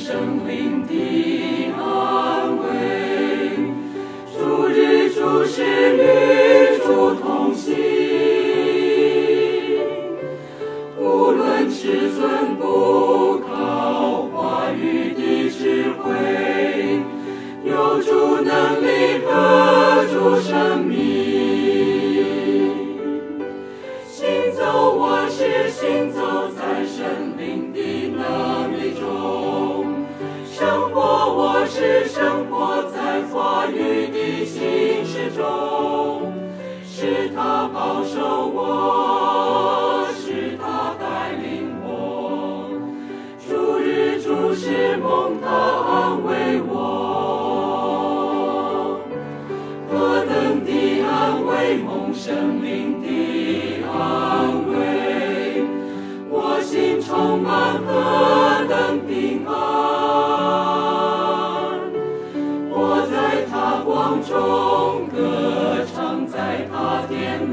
生灵的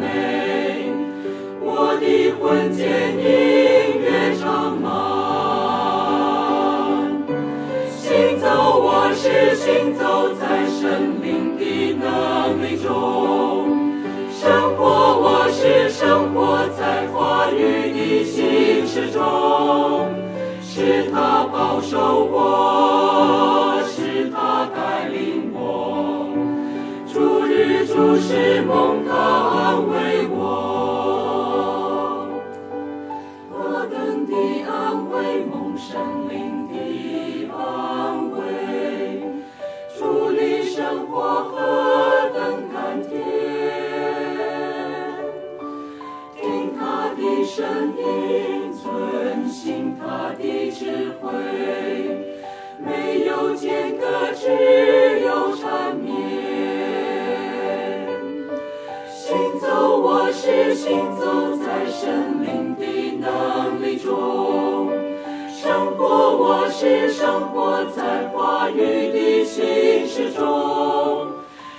殿内，我的魂间音乐长满。行走，我是行走在生命的能力中；生活，我是生活在话语的信实中。是他保守我，主是蒙他安慰我，何等的安慰，蒙生灵的安慰，主里生活何等甘甜，听他的声音，遵循他的智慧，没有间隔，只有缠绵。我是行走在生命的能力中；生活，我是生活在话语的信实中。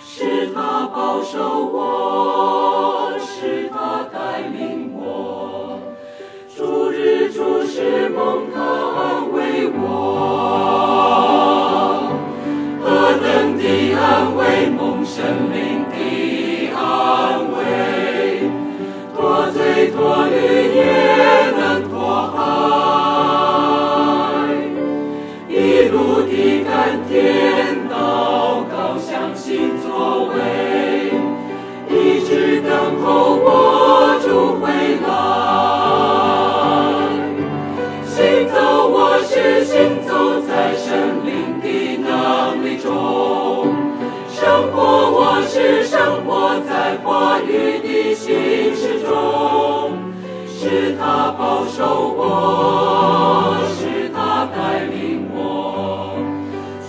是他保守我，是他带领我，主日主时蒙他安慰我，何等的安慰，蒙生我是他带领我，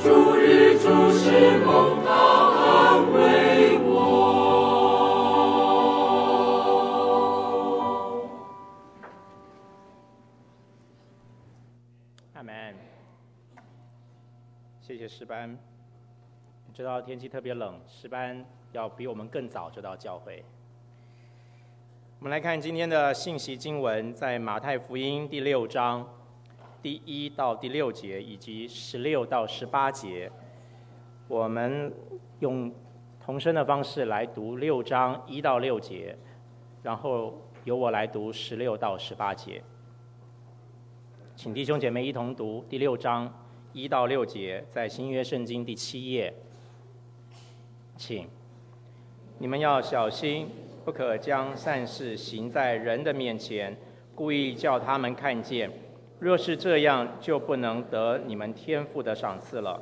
诸日诸时梦他安慰我。阿门。谢谢石班。知道天气特别冷，石班要比我们更早知道教会。我们来看今天的信息经文，在马太福音第六章第一到第六节，以及十六到十八节。我们用同声的方式来读六章一到六节，然后由我来读十六到十八节。请弟兄姐妹一同读第六章一到六节，在新约圣经第七页。请你们要小心，不可将善事行在人的面前，故意叫他们看见。若是这样，就不能得你们天父的赏赐了。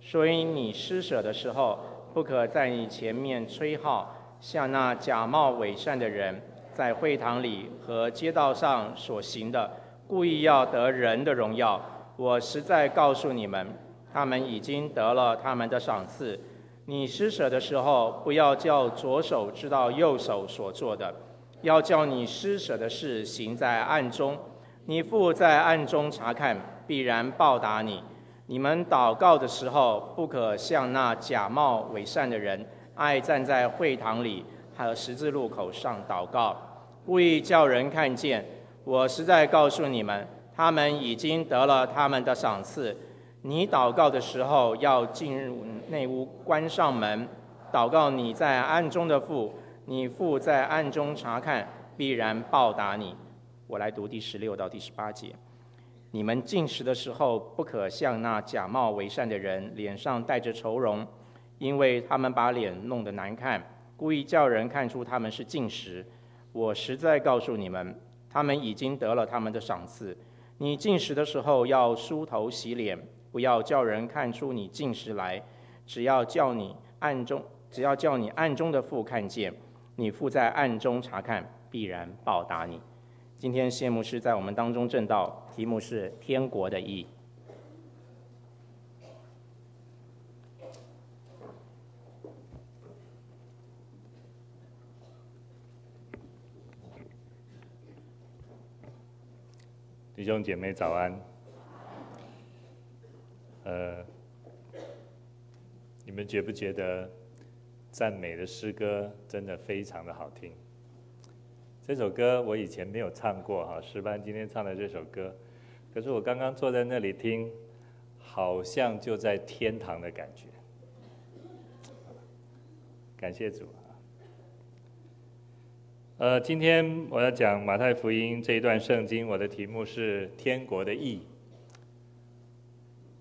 所以你施舍的时候，不可在你前面吹号，像那假冒伪善的人，在会堂里和街道上所行的，故意要得人的荣耀。我实在告诉你们，他们已经得了他们的赏赐。你施舍的时候，不要叫左手知道右手所做的，要叫你施舍的事行在暗中。你父在暗中察看，必然报答你。你们祷告的时候，不可像那假冒伪善的人，爱站在会堂里和十字路口上祷告，故意叫人看见。我实在告诉你们，他们已经得了他们的赏赐。你祷告的时候，要进入内屋，关上门，祷告你在暗中的父，你父在暗中察看，必然报答你。我来读第十六到第十八节。你们进食的时候，不可像那假冒为善的人，脸上带着愁容，因为他们把脸弄得难看，故意叫人看出他们是进食。我实在告诉你们，他们已经得了他们的赏赐。你进食的时候，要梳头洗脸。不要叫人看出你进食来，只要叫你暗中，只要叫你暗中的父看见，你父在暗中察看，必然报答你。今天谢牧师在我们当中证道，题目是天国的义。弟兄姐妹早安。呃，你们觉不觉得赞美的诗歌真的非常的好听？这首歌我以前没有唱过哈，诗班今天唱的这首歌，可是我刚刚坐在那里听，好像就在天堂的感觉。感谢主啊！呃，今天我要讲马太福音这一段圣经，我的题目是“天国的意义”。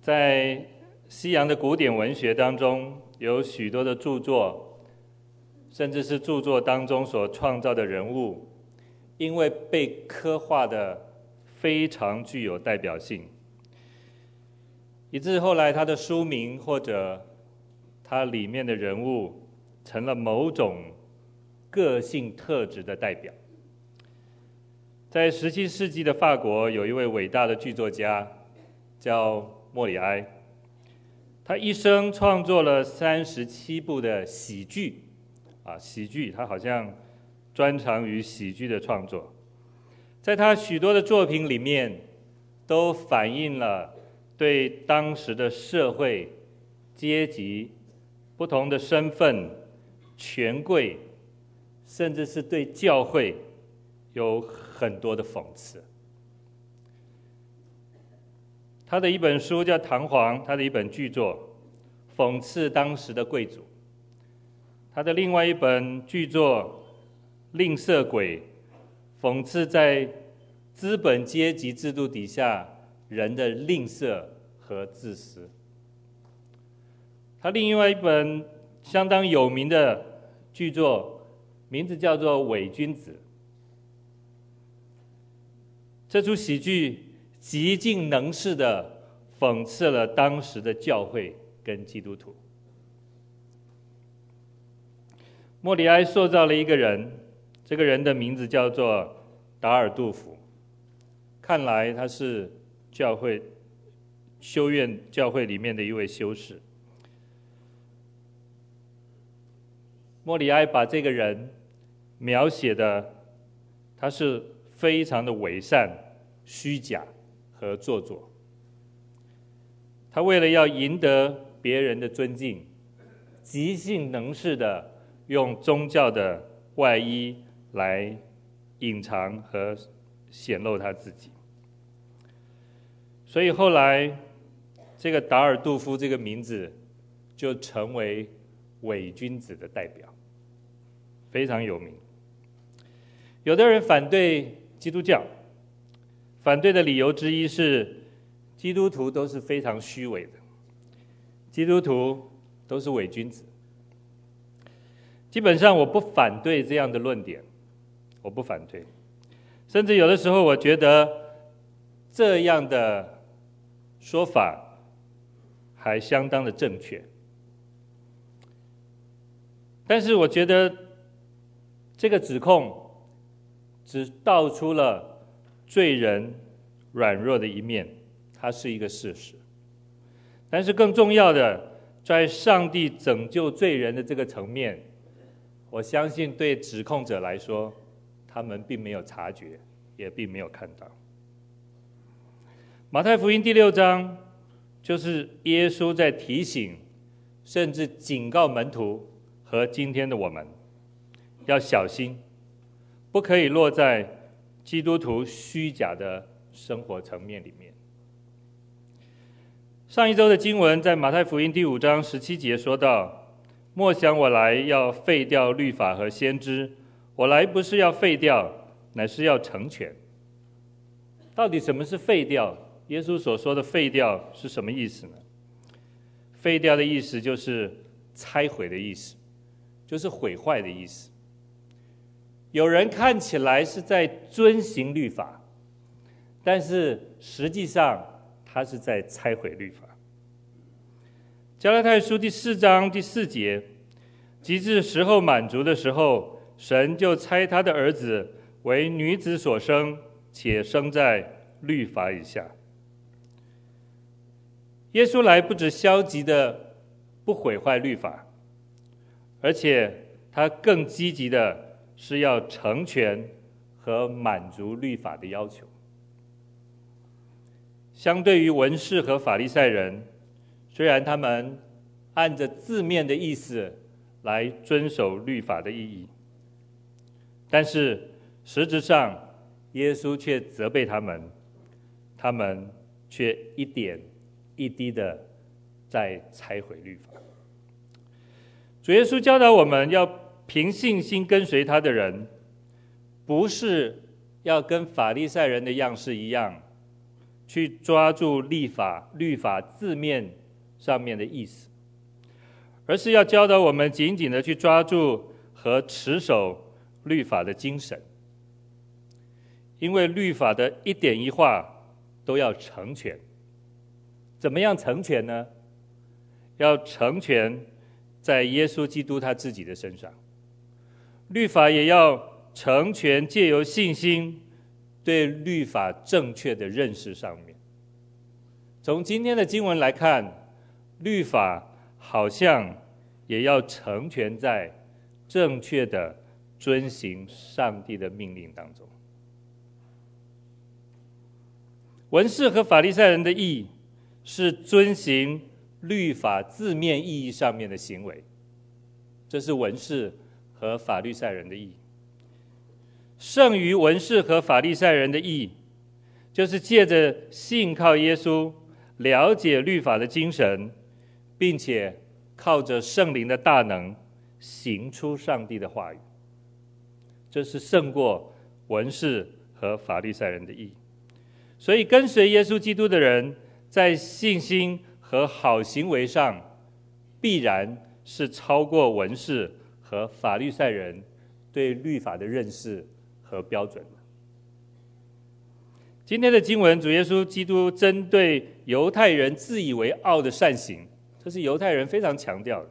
在西洋的古典文学当中，有许多的著作，甚至是著作当中所创造的人物，因为被刻画的非常具有代表性，以致后来他的书名或者他里面的人物成了某种个性特质的代表。在十七世纪的法国，有一位伟大的剧作家，叫。莫里埃，他一生创作了三十七部的喜剧，啊，喜剧，他好像专长于喜剧的创作。在他许多的作品里面，都反映了对当时的社会阶级、不同的身份、权贵，甚至是对教会有很多的讽刺。他的一本书叫《唐璜》，他的一本剧作讽刺当时的贵族。他的另外一本剧作《吝啬鬼》，讽刺在资本阶级制度底下人的吝啬和自私。他另外一本相当有名的剧作，名字叫做《伪君子》。这出喜剧。极尽能事的讽刺了当时的教会跟基督徒。莫里埃塑造了一个人，这个人的名字叫做达尔杜甫。看来他是教会修院教会里面的一位修士。莫里埃把这个人描写的，他是非常的伪善、虚假。和做作，他为了要赢得别人的尊敬，极尽能事的用宗教的外衣来隐藏和显露他自己。所以后来，这个达尔杜夫这个名字就成为伪君子的代表，非常有名。有的人反对基督教。反对的理由之一是，基督徒都是非常虚伪的，基督徒都是伪君子。基本上我不反对这样的论点，我不反对，甚至有的时候我觉得这样的说法还相当的正确。但是我觉得这个指控只道出了。罪人软弱的一面，它是一个事实。但是更重要的，在上帝拯救罪人的这个层面，我相信对指控者来说，他们并没有察觉，也并没有看到。马太福音第六章，就是耶稣在提醒，甚至警告门徒和今天的我们，要小心，不可以落在。基督徒虚假的生活层面里面，上一周的经文在马太福音第五章十七节说到：“莫想我来要废掉律法和先知，我来不是要废掉，乃是要成全。”到底什么是废掉？耶稣所说的废掉是什么意思呢？废掉的意思就是拆毁的意思，就是毁坏的意思。有人看起来是在遵行律法，但是实际上，他是在拆毁律法。加拉太书第四章第四节，及至时候满足的时候，神就猜他的儿子为女子所生，且生在律法以下。耶稣来不止消极的不毁坏律法，而且他更积极的是要成全和满足律法的要求。相对于文士和法利赛人，虽然他们按着字面的意思来遵守律法的意义，但是实质上，耶稣却责备他们，他们却一点一滴的在拆毁律法。主耶稣教导我们要凭信心跟随他的人，不是要跟法利赛人的样式一样。去抓住立法、律法字面上面的意思，而是要教导我们紧紧的去抓住和持守律法的精神，因为律法的一点一画都要成全。怎么样成全呢？要成全在耶稣基督他自己的身上，律法也要成全借由信心。对律法正确的认识上面，从今天的经文来看，律法好像也要成全在正确的遵行上帝的命令当中。文士和法利赛人的义是遵行律法字面意义上面的行为，这是文士和法利赛人的义。胜于文士和法利赛人的义，就是借着信靠耶稣，了解律法的精神，并且靠着圣灵的大能，行出上帝的话语。这是胜过文士和法利赛人的义。所以，跟随耶稣基督的人，在信心和好行为上，必然是超过文士和法律赛人对律法的认识。和标准。今天的经文，主耶稣基督针对犹太人自以为傲的善行，这是犹太人非常强调的。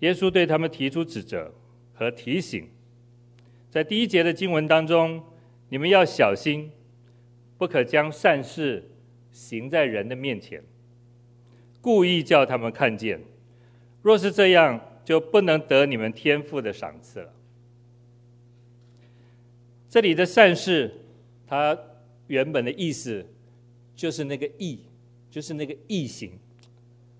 耶稣对他们提出指责和提醒，在第一节的经文当中，你们要小心，不可将善事行在人的面前，故意叫他们看见。若是这样，就不能得你们天赋的赏赐了。这里的善事，它原本的意思就是那个义，就是那个义行。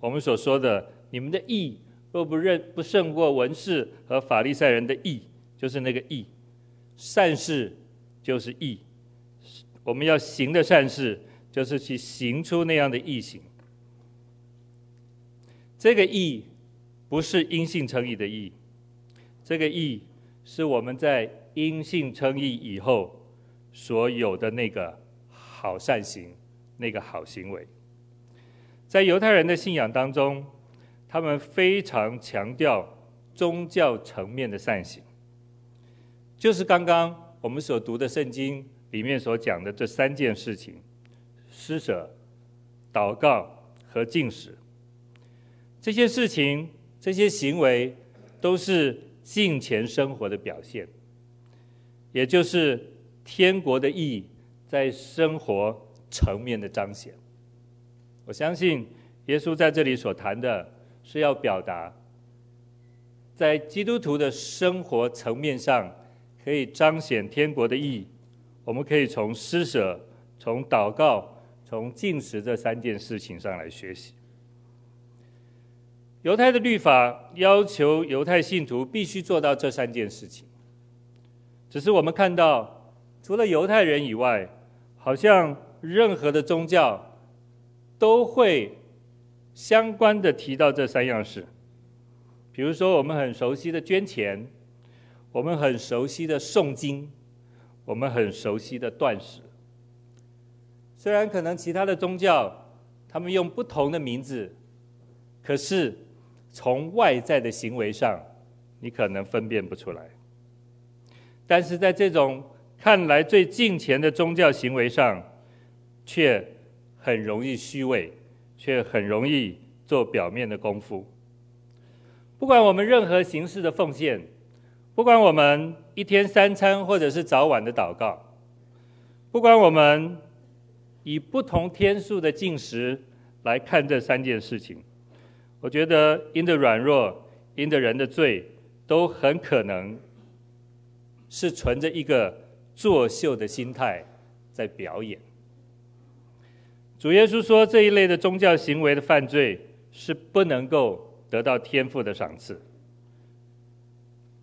我们所说的，你们的义若不认不胜过文士和法利赛人的义，就是那个义。善事就是义，我们要行的善事，就是去行出那样的义行。这个义不是因信称义的义，这个义是我们在。因信称义以后所有的那个好善行，那个好行为，在犹太人的信仰当中，他们非常强调宗教层面的善行，就是刚刚我们所读的圣经里面所讲的这三件事情：施舍、祷告和禁食。这些事情、这些行为，都是敬虔生活的表现。也就是天国的义在生活层面的彰显。我相信耶稣在这里所谈的是要表达，在基督徒的生活层面上可以彰显天国的意义。我们可以从施舍、从祷告、从进食这三件事情上来学习。犹太的律法要求犹太信徒必须做到这三件事情。只是我们看到，除了犹太人以外，好像任何的宗教都会相关的提到这三样事。比如说，我们很熟悉的捐钱，我们很熟悉的诵经，我们很熟悉的断食。虽然可能其他的宗教，他们用不同的名字，可是从外在的行为上，你可能分辨不出来。但是在这种看来最敬虔的宗教行为上，却很容易虚伪，却很容易做表面的功夫。不管我们任何形式的奉献，不管我们一天三餐或者是早晚的祷告，不管我们以不同天数的进食来看这三件事情，我觉得因着软弱，因着人的罪，都很可能是存着一个作秀的心态在表演。主耶稣说，这一类的宗教行为的犯罪是不能够得到天父的赏赐，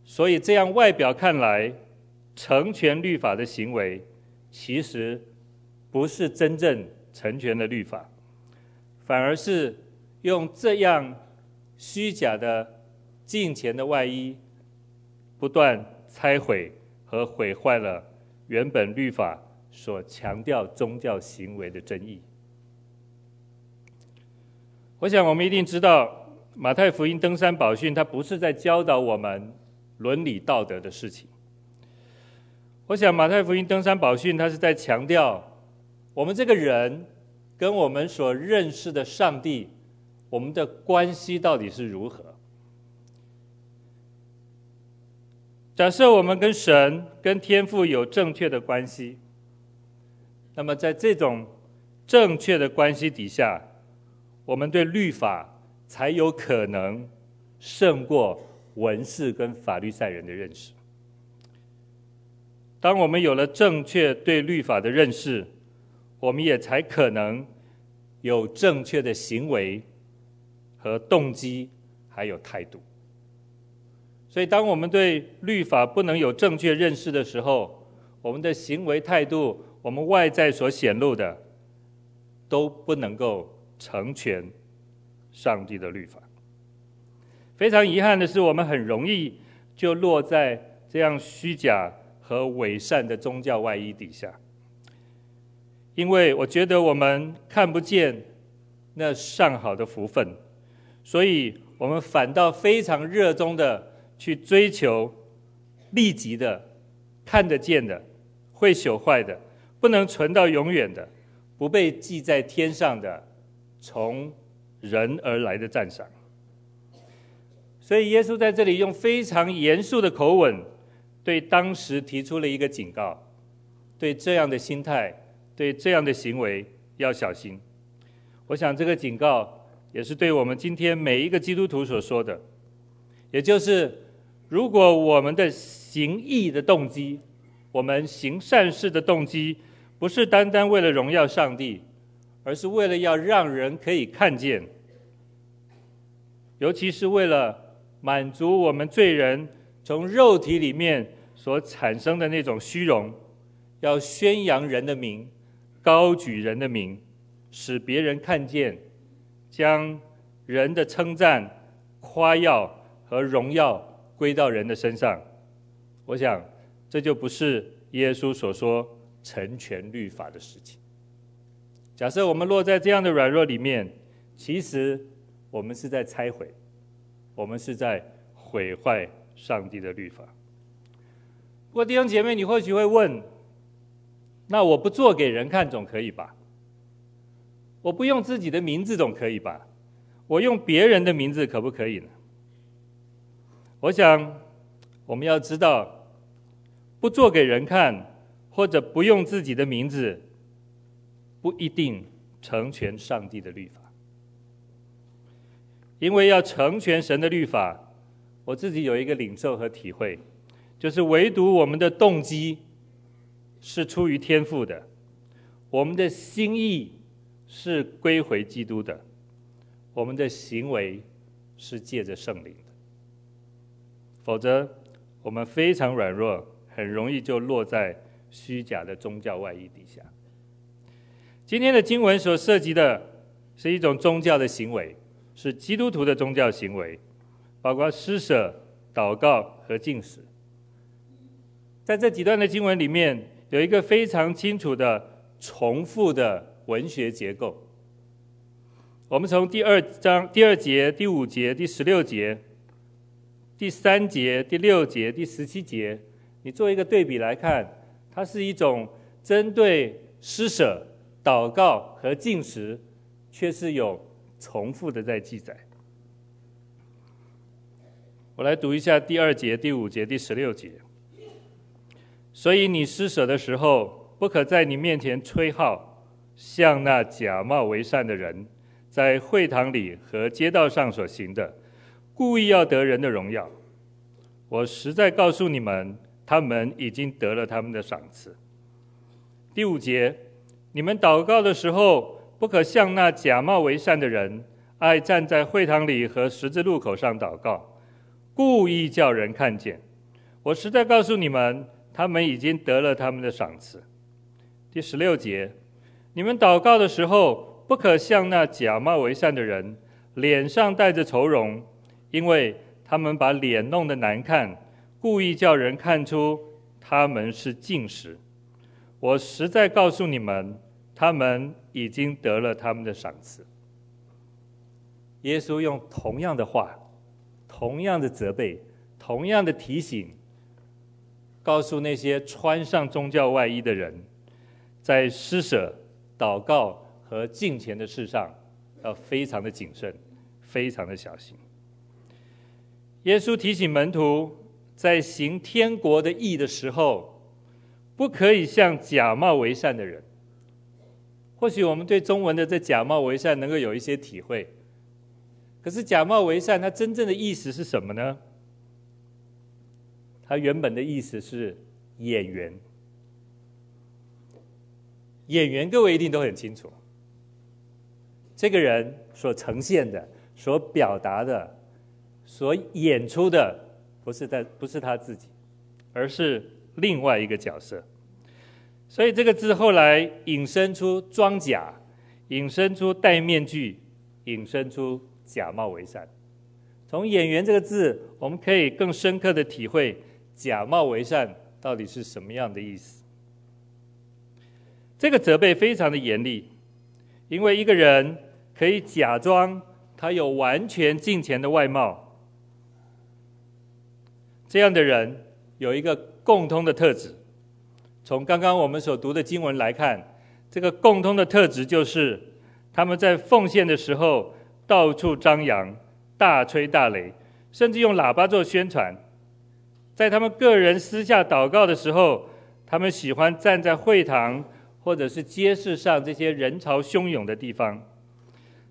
所以这样外表看来成全律法的行为，其实不是真正成全的律法，反而是用这样虚假的敬虔的外衣，不断拆毁和毁坏了原本律法所强调宗教行为的真义。我想我们一定知道。马太福音登山宝训，它不是在教导我们伦理道德的事情。我想马太福音登山宝训，它是在强调我们这个人跟我们所认识的上帝，我们的关系到底是如何。假设我们跟神、跟天父有正确的关系，那么在这种正确的关系底下，我们对律法。才有可能胜过文士跟法律赛人的认识。当我们有了正确对律法的认识，我们也才可能有正确的行为和动机，还有态度。所以，当我们对律法不能有正确认识的时候，我们的行为态度，我们外在所显露的，都不能够成全。上帝的律法，非常遗憾的是，我们很容易就落在这样虚假和伪善的宗教外衣底下。因为我觉得我们看不见那上好的福分，所以我们反倒非常热衷的去追求立即的、看得见的、会朽坏的、不能存到永远的、不被记在天上的，从人而来的赞赏，所以耶稣在这里用非常严肃的口吻，对当时提出了一个警告：对这样的心态，对这样的行为要小心。我想这个警告也是对我们今天每一个基督徒所说的，也就是如果我们的行义的动机，我们行善事的动机，不是单单为了荣耀上帝。而是为了要让人可以看见，尤其是为了满足我们罪人从肉体里面所产生的那种虚荣，要宣扬人的名，高举人的名，使别人看见，将人的称赞、夸耀和荣耀归到人的身上。我想，这就不是耶稣所说成全律法的事情。假设我们落在这样的软弱里面，其实我们是在拆毁，我们是在毁坏上帝的律法。不过弟兄姐妹，你或许会问：那我不做给人看总可以吧？我不用自己的名字总可以吧？我用别人的名字可不可以呢？我想我们要知道，不做给人看，或者不用自己的名字。不一定成全上帝的律法，因为要成全神的律法，我自己有一个领受和体会，就是唯独我们的动机是出于天赋的，我们的心意是归回基督的，我们的行为是借着圣灵的，否则我们非常软弱，很容易就落在虚假的宗教外衣底下。今天的经文所涉及的，是一种宗教的行为，是基督徒的宗教行为，包括施舍、祷告和禁食。在这几段的经文里面，有一个非常清楚的重复的文学结构。我们从第二章第二节、第五节、第十六节、第三节、第六节、第十七节，你做一个对比来看，它是一种针对施舍、祷告和进食，却是有重复的在记载。我来读一下第二节、第五节、第十六节。所以你施舍的时候，不可在你面前吹号，像那假冒为善的人。在会堂里和街道上所行的，故意要得人的荣耀。我实在告诉你们，他们已经得了他们的赏赐。第五节，你们祷告的时候，不可像那假冒为善的人，爱站在会堂里和十字路口上祷告，故意叫人看见。我实在告诉你们，他们已经得了他们的赏赐。第十六节，你们祷告的时候，不可像那假冒为善的人，脸上带着愁容，因为他们把脸弄得难看，故意叫人看出他们是禁食。我实在告诉你们，他们已经得了他们的赏赐。耶稣用同样的话，同样的责备，同样的提醒，告诉那些穿上宗教外衣的人，在施舍、祷告。和敬虔的事上，要非常的谨慎，非常的小心。耶稣提醒门徒，在行天国的义的时候，不可以像假冒为善的人。或许我们对中文的这假冒为善能够有一些体会，可是假冒为善，它真正的意思是什么呢？它原本的意思是演员。演员，各位一定都很清楚。这个人所呈现的、所表达的、所演出的，不是他，不是他自己，而是另外一个角色。所以这个字后来引申出装假，引申出戴面具，引申出假冒为善。从演员这个字，我们可以更深刻的体会假冒为善到底是什么样的意思。这个责备非常的严厉，因为一个人。可以假装他有完全敬虔的外貌，这样的人有一个共通的特质。从刚刚我们所读的经文来看，这个共通的特质就是他们在奉献的时候到处张扬、大吹大擂，甚至用喇叭做宣传。在他们个人私下祷告的时候，他们喜欢站在会堂或者是街市上这些人潮汹涌的地方。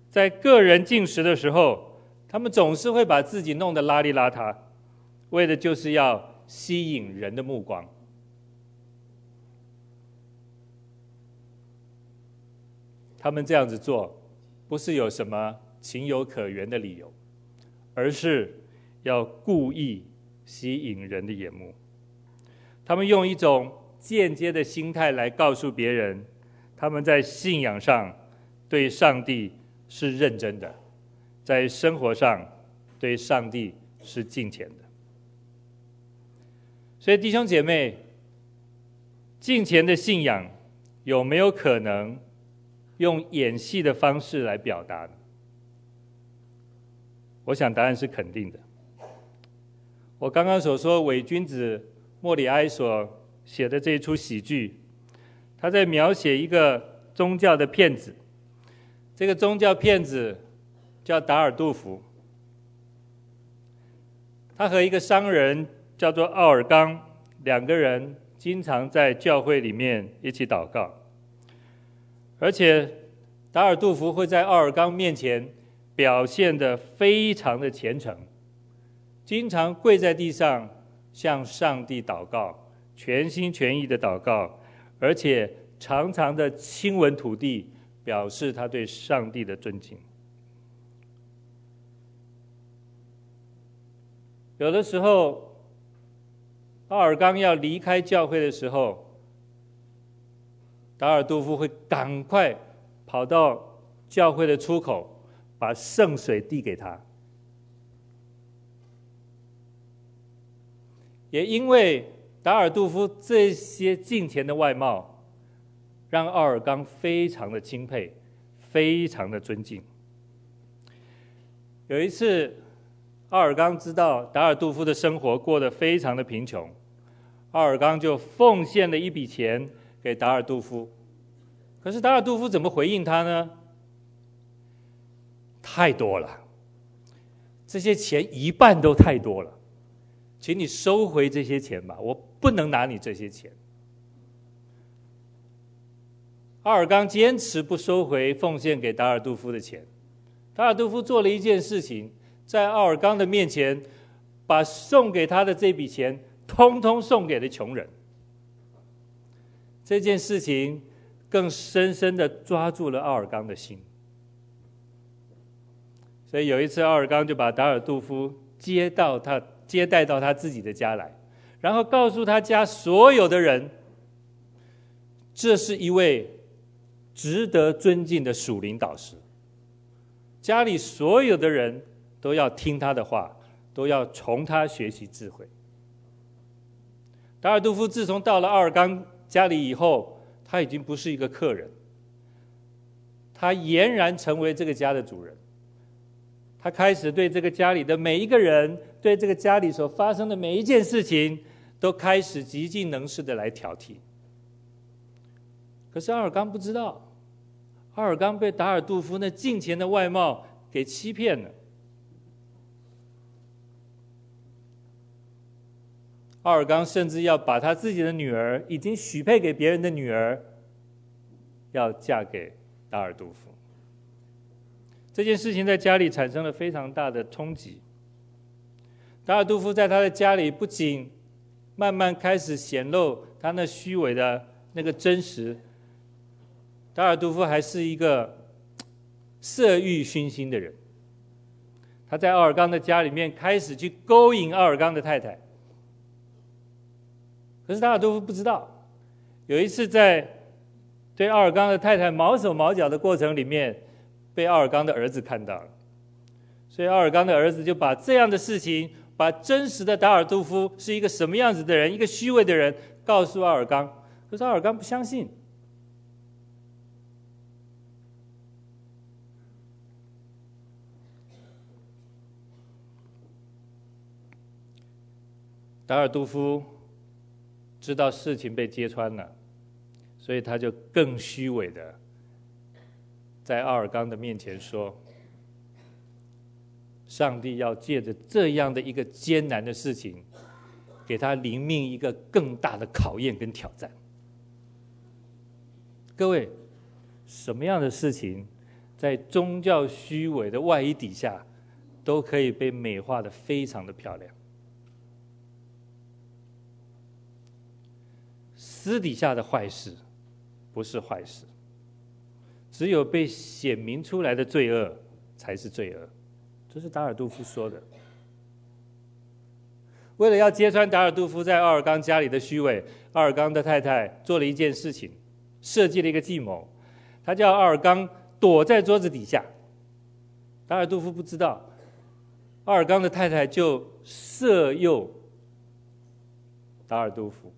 在个人进食的时候，他们总是会把自己弄得邋里邋遢，为的就是要吸引人的目光。他们这样子做，不是有什么情有可原的理由，而是要故意吸引人的眼目。他们用一种间接的心态来告诉别人，他们在信仰上对上帝。是认真的，在生活上对上帝是敬虔的。所以弟兄姐妹，敬虔的信仰有没有可能用演戏的方式来表达呢？我想答案是肯定的。我刚刚所说伪君子莫里埃所写的这一出喜剧，他在描写一个宗教的骗子。这个宗教骗子叫达尔杜福，他和一个商人叫做奥尔冈，两个人经常在教会里面一起祷告，而且达尔杜福会在奥尔冈面前表现的非常的虔诚，经常跪在地上向上帝祷告，全心全意的祷告，而且常常的亲吻土地。表示他对上帝的尊敬。有的时候，奥尔冈要离开教会的时候，达尔杜夫会赶快跑到教会的出口，把圣水递给他。也因为达尔杜夫这些敬虔的外貌，让奥尔冈非常的钦佩，非常的尊敬。有一次，奥尔冈知道达尔杜夫的生活过得非常的贫穷，奥尔冈就奉献了一笔钱给达尔杜夫。可是达尔杜夫怎么回应他呢？太多了，这些钱一半都太多了，请你收回这些钱吧，我不能拿你这些钱。奥尔冈坚持不收回奉献给达尔杜夫的钱。达尔杜夫做了一件事情，在奥尔冈的面前，把送给他的这笔钱通通送给了穷人。这件事情更深深的抓住了奥尔冈的心。所以有一次，奥尔冈就把达尔杜夫接到他接待到他自己的家来，然后告诉他家所有的人，这是一位值得尊敬的属灵导师。家里所有的人都要听他的话，都要从他学习智慧。达尔杜夫自从到了奥尔冈家里以后，他已经不是一个客人，他俨然成为这个家的主人。他开始对这个家里的每一个人，对这个家里所发生的每一件事情，都开始极尽能事的来挑剔。可是奥尔冈不知道。奥尔冈被达尔杜夫那敬虔的外貌给欺骗了。奥尔冈甚至要把他自己的女儿，已经许配给别人的女儿，要嫁给达尔杜夫。这件事情在家里产生了非常大的冲击。达尔杜夫在他的家里不仅慢慢开始显露他那虚伪的那个真实。达尔杜夫还是一个色欲熏心的人，他在奥尔冈的家里面开始去勾引奥尔冈的太太。可是达尔杜夫不知道，有一次在对奥尔冈的太太毛手毛脚的过程里面，被奥尔冈的儿子看到了，所以奥尔冈的儿子就把这样的事情，把真实的达尔杜夫是一个什么样子的人，一个虚伪的人，告诉奥尔冈。可是奥尔冈不相信。达尔杜夫知道事情被揭穿了，所以他就更虚伪的在奥尔冈的面前说：“上帝要借着这样的一个艰难的事情，给他灵命一个更大的考验跟挑战。”各位，什么样的事情在宗教虚伪的外衣底下，都可以被美化的非常的漂亮？私底下的坏事不是坏事，只有被显明出来的罪恶才是罪恶。这是达尔杜夫说的。为了要揭穿达尔杜夫在奥尔冈家里的虚伪，奥尔冈的太太做了一件事情，设计了一个计谋。他叫奥尔冈躲在桌子底下，达尔杜夫不知道，奥尔冈的太太就色诱达尔杜夫。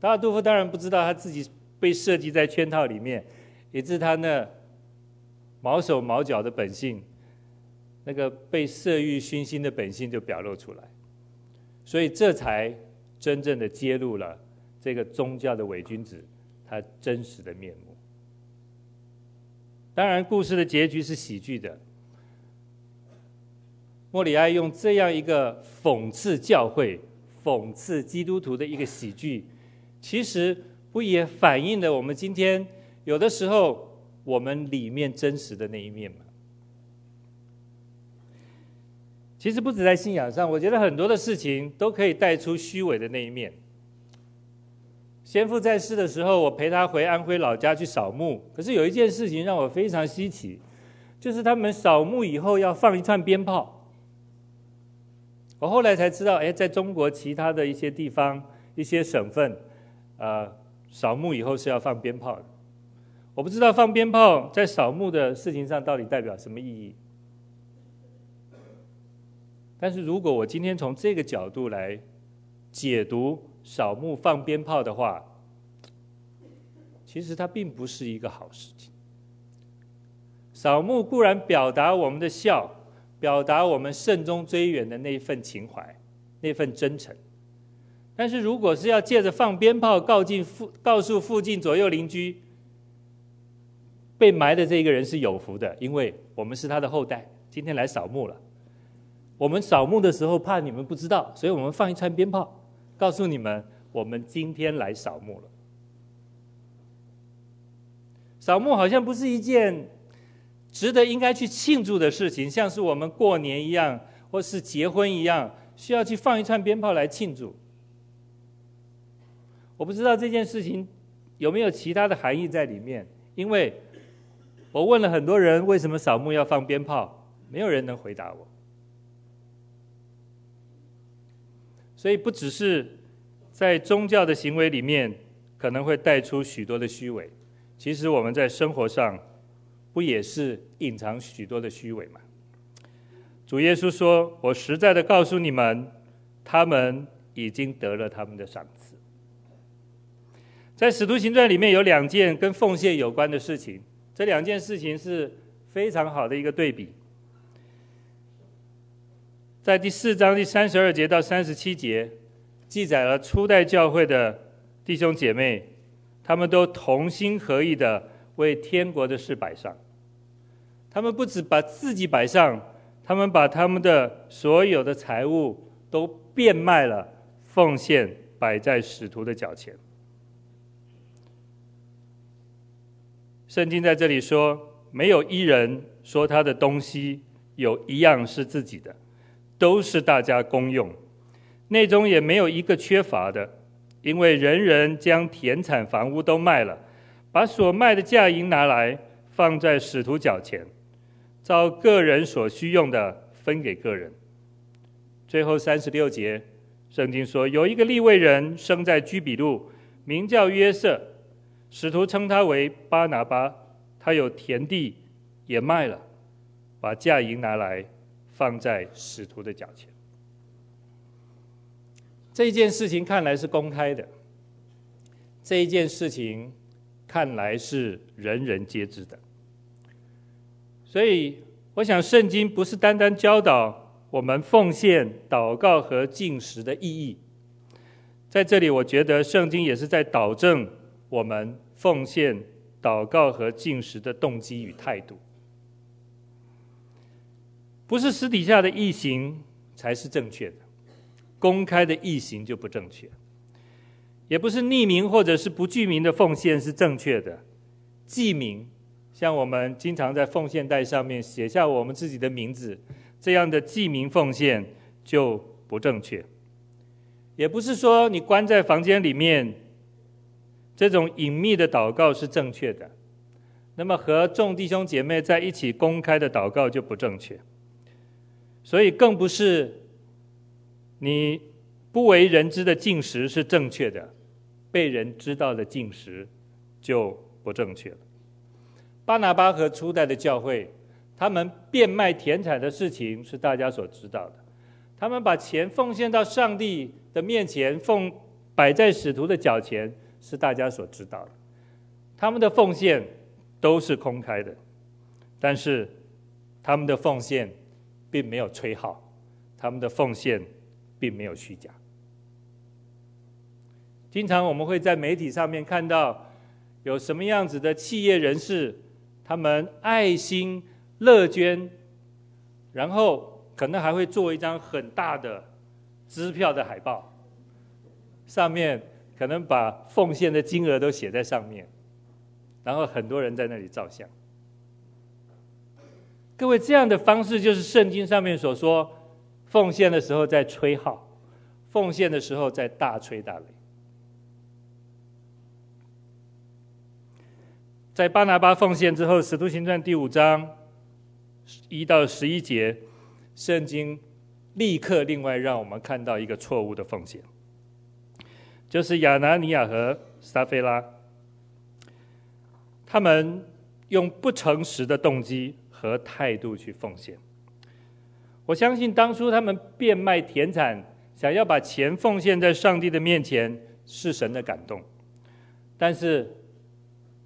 达尔杜夫当然不知道他自己被设计在圈套里面，以致他那毛手毛脚的本性，那个被色欲熏心的本性就表露出来，所以这才真正的揭露了这个宗教的伪君子他真实的面目。当然，故事的结局是喜剧的。莫里埃用这样一个讽刺教会、讽刺基督徒的一个喜剧。其实不也反映了我们今天有的时候我们里面真实的那一面吗？其实不止在信仰上，我觉得很多的事情都可以带出虚伪的那一面。先父在世的时候，我陪他回安徽老家去扫墓，可是有一件事情让我非常稀奇，就是他们扫墓以后要放一串鞭炮。我后来才知道，哎，在中国其他的一些地方、一些省份。呃，扫墓以后是要放鞭炮的。我不知道放鞭炮在扫墓的事情上到底代表什么意义。但是如果我今天从这个角度来解读扫墓放鞭炮的话，其实它并不是一个好事情。扫墓固然表达我们的孝，表达我们慎终追远的那一份情怀，那份真诚。但是如果是要借着放鞭炮告进附告诉附近左右邻居，被埋的这一个人是有福的，因为我们是他的后代，今天来扫墓了。我们扫墓的时候怕你们不知道，所以我们放一串鞭炮，告诉你们我们今天来扫墓了。扫墓好像不是一件值得应该去庆祝的事情，像是我们过年一样，或是结婚一样，需要去放一串鞭炮来庆祝。我不知道这件事情有没有其他的含义在里面，因为我问了很多人为什么扫墓要放鞭炮，没有人能回答我。所以不只是在宗教的行为里面可能会带出许多的虚伪，其实我们在生活上不也是隐藏许多的虚伪吗？主耶稣说：“我实在的告诉你们，他们已经得了他们的赏赐。”在使徒行传里面有两件跟奉献有关的事情，这两件事情是非常好的一个对比。在第四章第三十二节到三十七节，记载了初代教会的弟兄姐妹，他们都同心合意的为天国的事摆上。他们不止把自己摆上，他们把他们的所有的财物都变卖了，奉献摆在使徒的脚前。圣经在这里说，没有一人说他的东西有一样是自己的。都是大家公用，内中也没有一个缺乏的，因为人人将田产房屋都卖了，把所卖的价银拿来放在使徒脚前，照个人所需用的分给个人。最后三十六节，圣经说有一个利未人生在居比路，名叫约瑟，使徒称他为巴拿巴，他有田地也卖了，把价银拿来。放在使徒的脚前，这一件事情看来是公开的，这一件事情看来是人人皆知的。所以，我想圣经不是单单教导我们奉献、祷告和进食的意义，在这里，我觉得圣经也是在导正我们奉献、祷告和进食的动机与态度。不是私底下的异行才是正确的，公开的异行就不正确；也不是匿名或者是不具名的奉献是正确的，记名，像我们经常在奉献袋上面写下我们自己的名字，这样的记名奉献就不正确；也不是说你关在房间里面，这种隐秘的祷告是正确的，那么和众弟兄姐妹在一起公开的祷告就不正确。所以更不是你不为人知的禁食是正确的，被人知道的禁食就不正确了。巴拿巴和初代的教会，他们变卖田产的事情是大家所知道的，他们把钱奉献到上帝的面前，奉摆在使徒的脚前是大家所知道的，他们的奉献都是公开的，但是他们的奉献。并没有吹号，他们的奉献并没有虚假。经常我们会在媒体上面看到有什么样子的企业人士，他们爱心乐捐，然后可能还会做一张很大的支票的海报，上面可能把奉献的金额都写在上面，然后很多人在那里照相。各位，这样的方式就是圣经上面所说，奉献的时候在吹号，奉献的时候在大吹大擂。在巴拿巴奉献之后，《使徒行传》第五章一到十一节，圣经立刻另外让我们看到一个错误的奉献，就是亚拿尼亚和撒非拉。他们用不诚实的动机和态度去奉献。我相信当初他们变卖田产，想要把钱奉献在上帝的面前，是神的感动。但是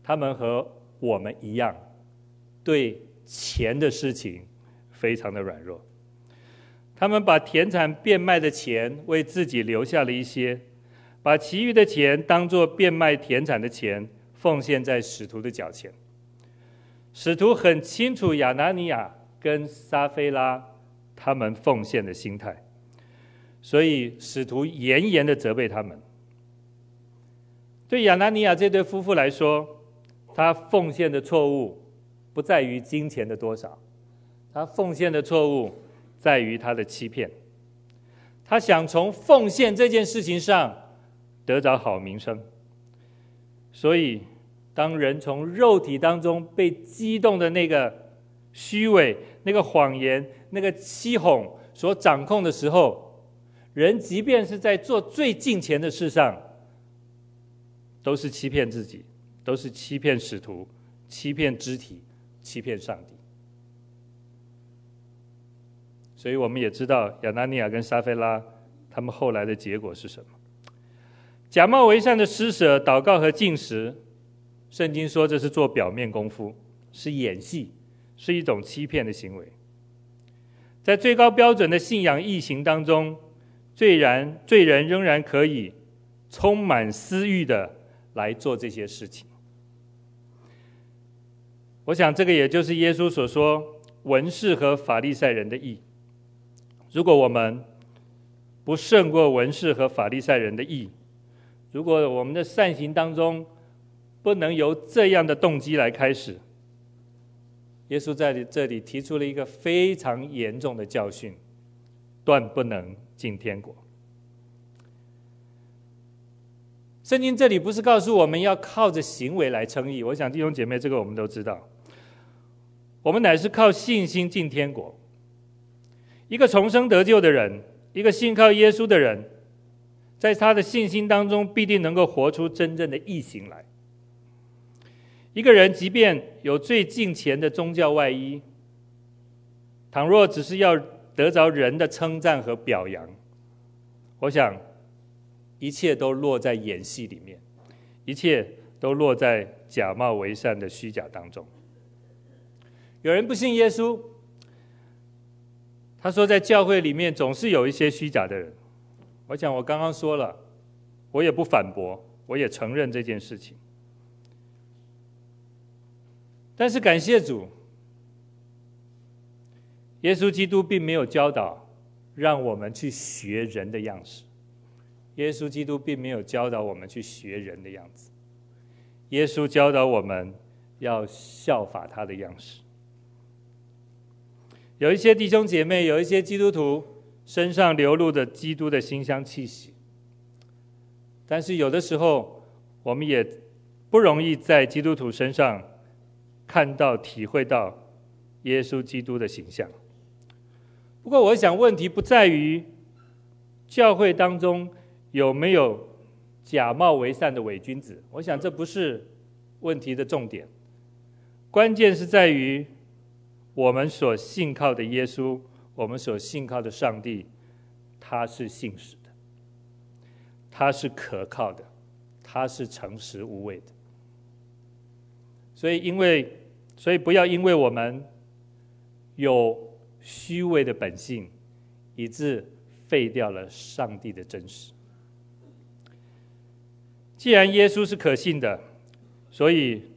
他们和我们一样，对钱的事情非常的软弱。他们把田产变卖的钱为自己留下了一些，把其余的钱当做变卖田产的钱奉献在使徒的脚前。使徒很清楚亚拿尼亚跟撒非拉。他们奉献的心态，所以使徒严严的责备他们。对亚拿尼亚这对夫妇来说，他奉献的错误不在于金钱的多少，他奉献的错误在于他的欺骗。他想从奉献这件事情上得着好名声，所以当人从肉体当中被激动的那个虚伪、那个谎言。那个欺哄所掌控的时候，人即便是在做最敬虔的事上，都是欺骗自己，都是欺骗使徒，欺骗肢体，欺骗上帝。所以我们也知道亚拿尼亚跟撒非拉他们后来的结果是什么？假冒为善的施舍、祷告和进食，圣经说这是做表面功夫，是演戏，是一种欺骗的行为。在最高标准的信仰义行当中，罪人罪人仍然可以充满私欲的来做这些事情。我想，这个也就是耶稣所说文士和法利赛人的义。如果我们不胜过文士和法利赛人的义，如果我们的善行当中不能由这样的动机来开始。耶稣在这里提出了一个非常严重的教训，断不能进天国。圣经这里不是告诉我们要靠着行为来称义，我想弟兄姐妹，这个我们都知道。我们乃是靠信心进天国。一个重生得救的人，一个信靠耶稣的人，在他的信心当中，必定能够活出真正的义行来。一个人即便有最敬虔的宗教外衣，倘若只是要得着人的称赞和表扬，我想一切都落在演戏里面，一切都落在假冒为善的虚假当中。有人不信耶稣，他说在教会里面总是有一些虚假的人。我想我刚刚说了，我也不反驳，我也承认这件事情。但是感谢主，耶稣基督并没有教导让我们去学人的样式。耶稣基督并没有教导我们去学人的样子。耶稣教导我们要效法他的样式。有一些弟兄姐妹，有一些基督徒身上流露着基督的馨香气息，但是有的时候我们也不容易在基督徒身上。看到、体会到耶稣基督的形象。不过，我想问题不在于教会当中有没有假冒为善的伪君子，我想这不是问题的重点。关键是在于我们所信靠的耶稣，我们所信靠的上帝，他是信实的，他是可靠的，他是诚实无畏的。所以，因为所以，不要因为我们有虚伪的本性，以致废掉了上帝的真实。既然耶稣是可信的，所以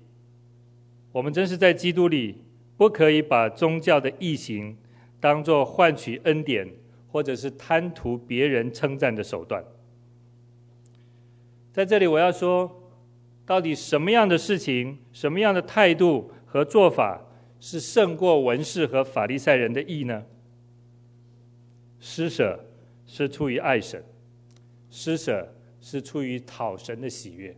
我们真是在基督里不可以把宗教的异行当做换取恩典，或者是贪图别人称赞的手段。在这里，我要说，到底什么样的事情，什么样的态度？和做法是胜过文士和法利赛人的义呢？施舍是出于爱神，施舍是出于讨神的喜悦。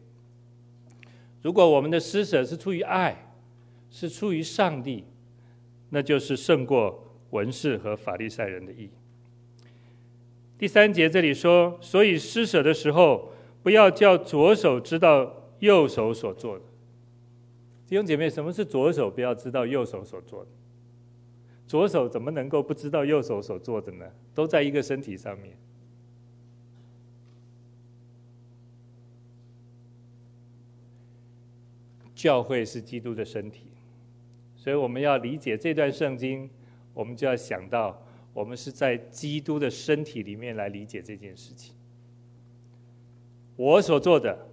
如果我们的施舍是出于爱，是出于上帝，那就是胜过文士和法利赛人的义。第三节这里说，所以施舍的时候，不要叫左手知道右手所做的。弟兄姐妹，什么是左手不要知道右手所做的？左手怎么能够不知道右手所做的呢？都在一个身体上面。教会是基督的身体，所以我们要理解这段圣经，我们就要想到，我们是在基督的身体里面来理解这件事情。我所做的，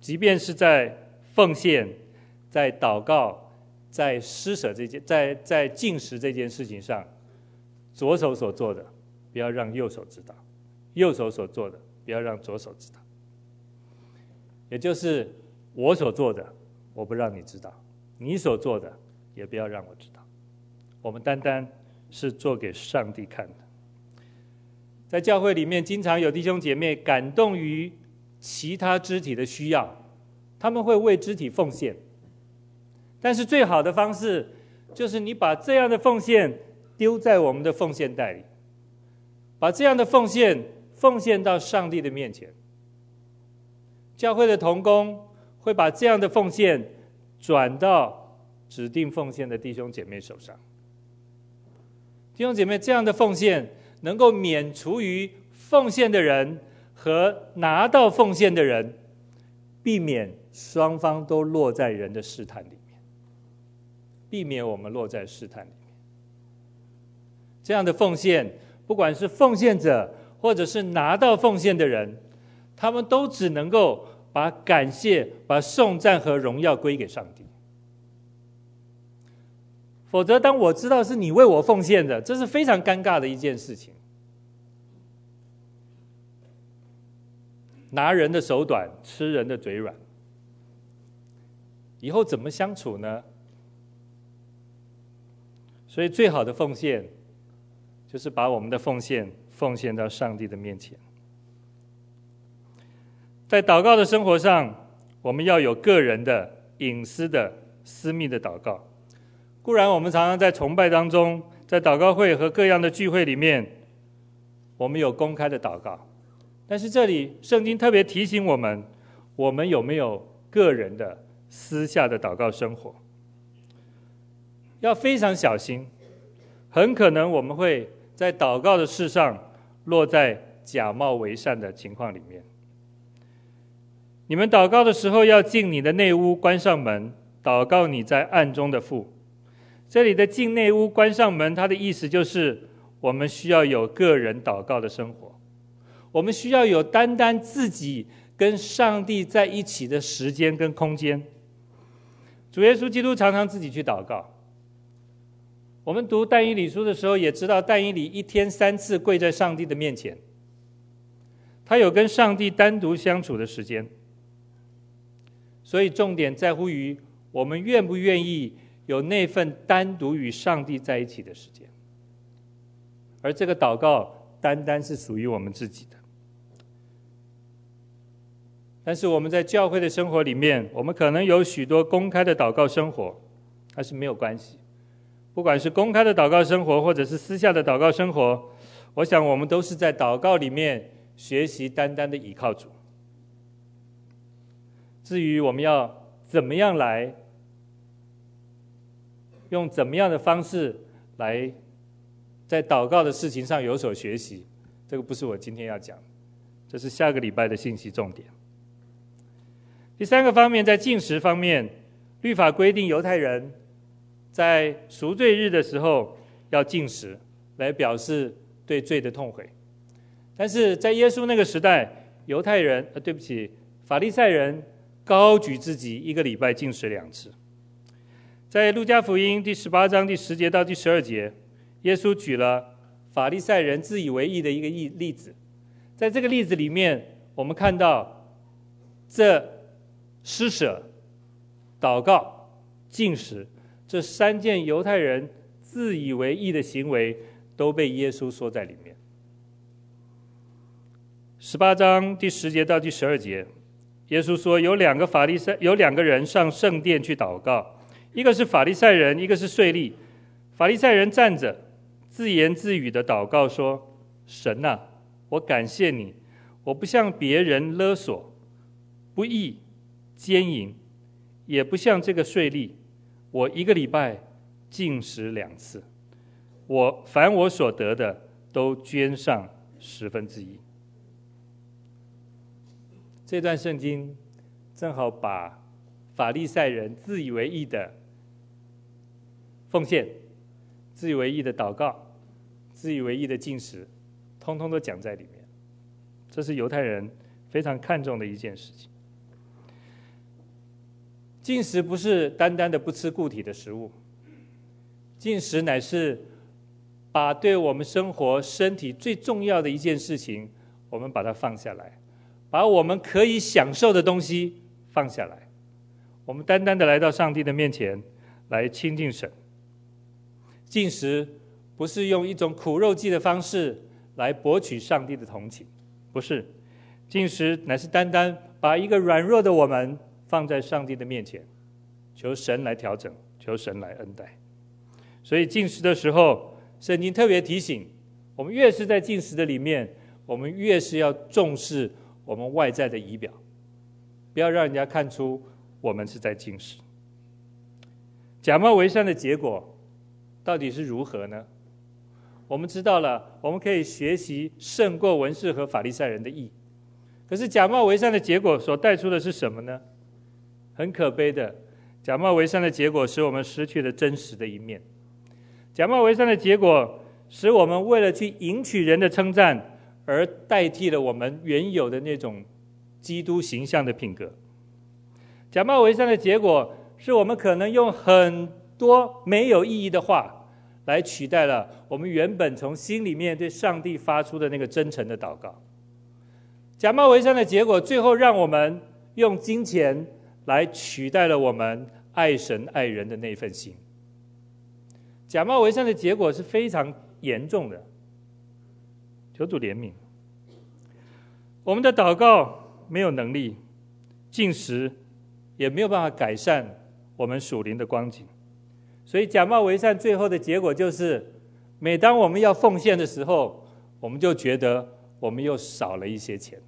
即便是在奉献、在祷告、在施舍这件、在在进食这件事情上，左手所做的，不要让右手知道；右手所做的，不要让左手知道。也就是我所做的。我不让你知道，你所做的也不要让我知道。我们单单是做给上帝看的。在教会里面，经常有弟兄姐妹感动于其他肢体的需要，他们会为肢体奉献。但是最好的方式，就是你把这样的奉献丢在我们的奉献袋里，把这样的奉献奉献到上帝的面前。教会的同工。会把这样的奉献转到指定奉献的弟兄姐妹手上。弟兄姐妹，这样的奉献能够免除于奉献的人和拿到奉献的人，避免双方都落在人的试探里，避免我们落在试探里面。这样的奉献，不管是奉献者或者是拿到奉献的人，他们都只能够。把感谢、把颂赞和荣耀归给上帝。否则，当我知道是你为我奉献的，这是非常尴尬的一件事情。拿人的手短，吃人的嘴软，以后怎么相处呢？所以，最好的奉献，就是把我们的奉献奉献到上帝的面前。在祷告的生活上，我们要有个人的、隐私的、私密的祷告。固然，我们常常在崇拜当中，在祷告会和各样的聚会里面，我们有公开的祷告。但是这里圣经特别提醒我们，我们有没有个人的、私下的祷告生活？要非常小心，很可能我们会在祷告的事上落在假冒为善的情况里面。你们祷告的时候，要进你的内屋，关上门，祷告你在暗中的父。这里的进内屋、关上门，它的意思就是，我们需要有个人祷告的生活，我们需要有单单自己跟上帝在一起的时间跟空间。主耶稣基督常常自己去祷告。我们读但以理书的时候，也知道但以理一天三次跪在上帝的面前，他有跟上帝单独相处的时间。所以重点在乎于我们愿不愿意有那份单独与上帝在一起的时间，而这个祷告单单是属于我们自己的。但是我们在教会的生活里面，我们可能有许多公开的祷告生活，但是没有关系。不管是公开的祷告生活，或者是私下的祷告生活，我想我们都是在祷告里面学习单单的倚靠主。至于我们要怎么样来，用怎么样的方式来在祷告的事情上有所学习，这个不是我今天要讲，这是下个礼拜的信息重点。第三个方面，在进食方面，律法规定犹太人在赎罪日的时候要禁食，来表示对罪的痛悔。但是在耶稣那个时代，犹太人，呃，对不起，法利赛人。高举自己一个礼拜禁食两次，在路加福音第十八章第十节到第十二节，耶稣举了法利赛人自以为义的一个例例子。在这个例子里面，我们看到这施舍、祷告、禁食这三件犹太人自以为义的行为，都被耶稣说在里面。十八章第十节到第十二节。耶稣说：“有两个法利赛，有两个人上圣殿去祷告，一个是法利赛人，一个是税吏。法利赛人站着，自言自语的祷告说：‘神啊，我感谢你，我不向别人勒索、不义、奸淫，也不像这个税吏。我一个礼拜禁食两次，我凡我所得的都捐上十分之一。这段圣经正好把法利赛人自以为义的奉献、自以为义的祷告、自以为义的进食，通通都讲在里面。这是犹太人非常看重的一件事情。禁食不是单单的不吃固体的食物，禁食乃是把对我们生活身体最重要的一件事情，我们把它放下来，把我们可以享受的东西放下来，我们单单的来到上帝的面前来亲近神。禁食不是用一种苦肉计的方式来博取上帝的同情，不是，禁食乃是单单把一个软弱的我们。放在上帝的面前，求神来调整，求神来恩待。所以进食的时候，圣经特别提醒我们：越是在进食的里面，我们越是要重视我们外在的仪表，不要让人家看出我们是在进食。假冒为善的结果到底是如何呢？我们知道了，我们可以学习胜过文士和法利赛人的义。可是假冒为善的结果所带出的是什么呢？很可悲的，假冒为善的结果使我们失去了真实的一面。假冒为善的结果使我们为了去赢取人的称赞，而代替了我们原有的那种基督形象的品格。假冒为善的结果是我们可能用很多没有意义的话来取代了我们原本从心里面对上帝发出的那个真诚的祷告。假冒为善的结果最后让我们用金钱。来取代了我们爱神爱人的那份心。假冒为善的结果是非常严重的，求主怜悯。我们的祷告没有能力，进食也没有办法改善我们属灵的光景，所以假冒为善最后的结果就是，每当我们要奉献的时候，我们就觉得我们又少了一些钱。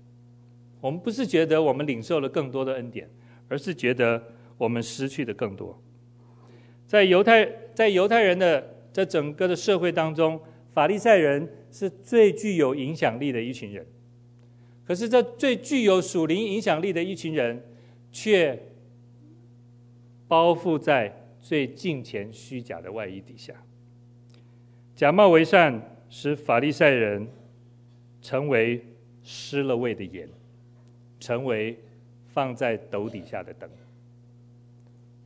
我们不是觉得我们领受了更多的恩典。而是觉得我们失去的更多。在犹太在犹太人的这整个的社会当中，法利赛人是最具有影响力的一群人。可是这最具有属灵影响力的一群人，却包覆在最近前虚假的外衣底下。假冒为善，使法利赛人成为失了味的盐，成为。放在斗底下的灯，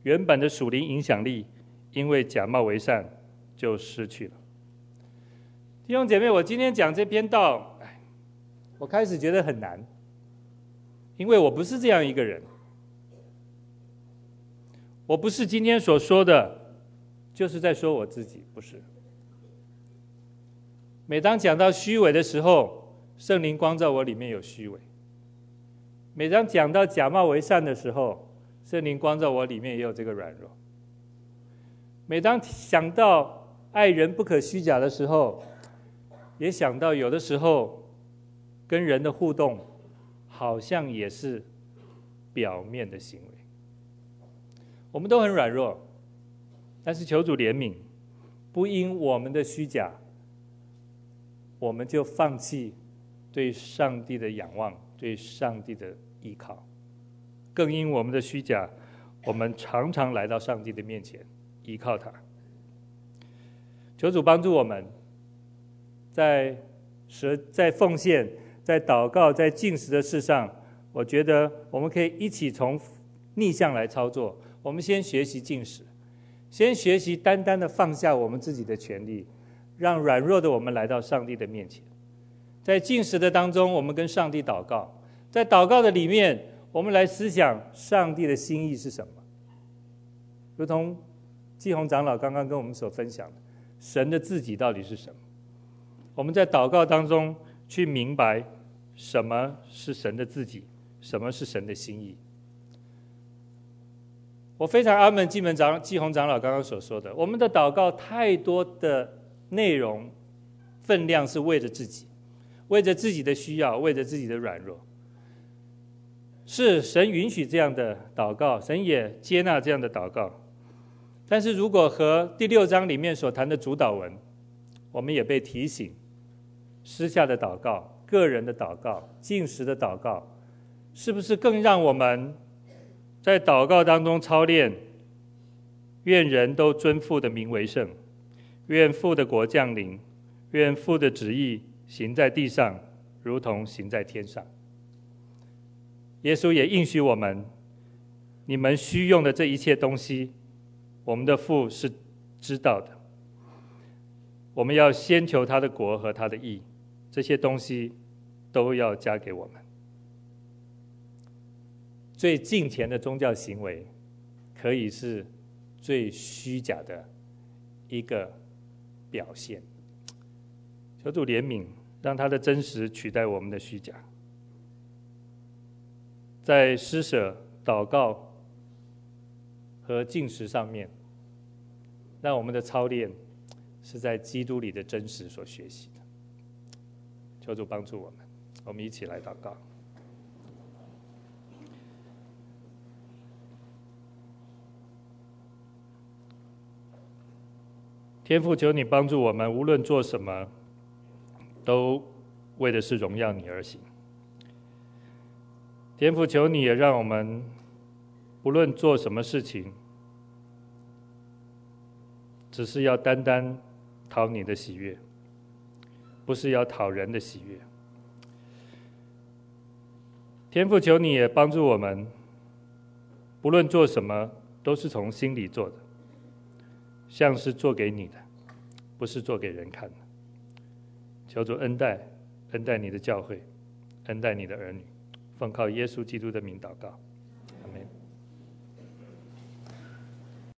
原本的属灵影响力，因为假冒为善就失去了。弟兄姐妹，我今天讲这篇道，我开始觉得很难，因为我不是这样一个人，我不是今天所说的，就是在说我自己，不是。每当讲到虚伪的时候，圣灵光照我里面有虚伪。每当讲到假冒为善的时候，圣灵光照我里面也有这个软弱。每当想到爱人不可虚假的时候，也想到有的时候跟人的互动好像也是表面的行为。我们都很软弱，但是求主怜悯，不因我们的虚假，我们就放弃对上帝的仰望，对上帝的。依靠，更因我们的虚假，我们常常来到上帝的面前，依靠他。求主帮助我们，在舍、在奉献、在祷告、在进食的事上，我觉得我们可以一起从逆向来操作。我们先学习进食，先学习单单的放下我们自己的权利，让软弱的我们来到上帝的面前。在进食的当中，我们跟上帝祷告。在祷告的里面，我们来思想上帝的心意是什么？如同季红长老刚刚跟我们所分享的，神的自己到底是什么？我们在祷告当中去明白什么是神的自己，什么是神的心意。我非常阿门，季门长季红长老刚刚所说的，我们的祷告太多的内容分量是为着自己，为着自己的需要，为着自己的软弱。是神允许这样的祷告，神也接纳这样的祷告。但是如果和第六章里面所谈的主祷文，我们也被提醒，私下的祷告、个人的祷告、禁食的祷告，是不是更让我们在祷告当中操练？愿人都尊父的名为圣，愿父的国降临，愿父的旨意行在地上，如同行在天上。耶稣也应许我们，你们需用的这一切东西，我们的父是知道的。我们要先求他的国和他的义，这些东西都要加给我们。最敬虔的宗教行为，可以是。最虚假的一个表现，求主怜悯，让他的真实取代我们的虚假。在施舍、祷告和进食上面，让我们的操练是在基督里的真实所学习的。求主帮助我们，我们一起来祷告。天父，求你帮助我们，无论做什么，都为的是荣耀你而行。天父，求你也让我们，不论做什么事情，只是要单单讨你的喜悦，不是要讨人的喜悦。天父，求你也帮助我们，不论做什么，都是从心里做的。像是做给你的，不是做给人看的。求主恩待，恩待你的教会，恩待你的儿女，奉靠耶稣基督的名祷告。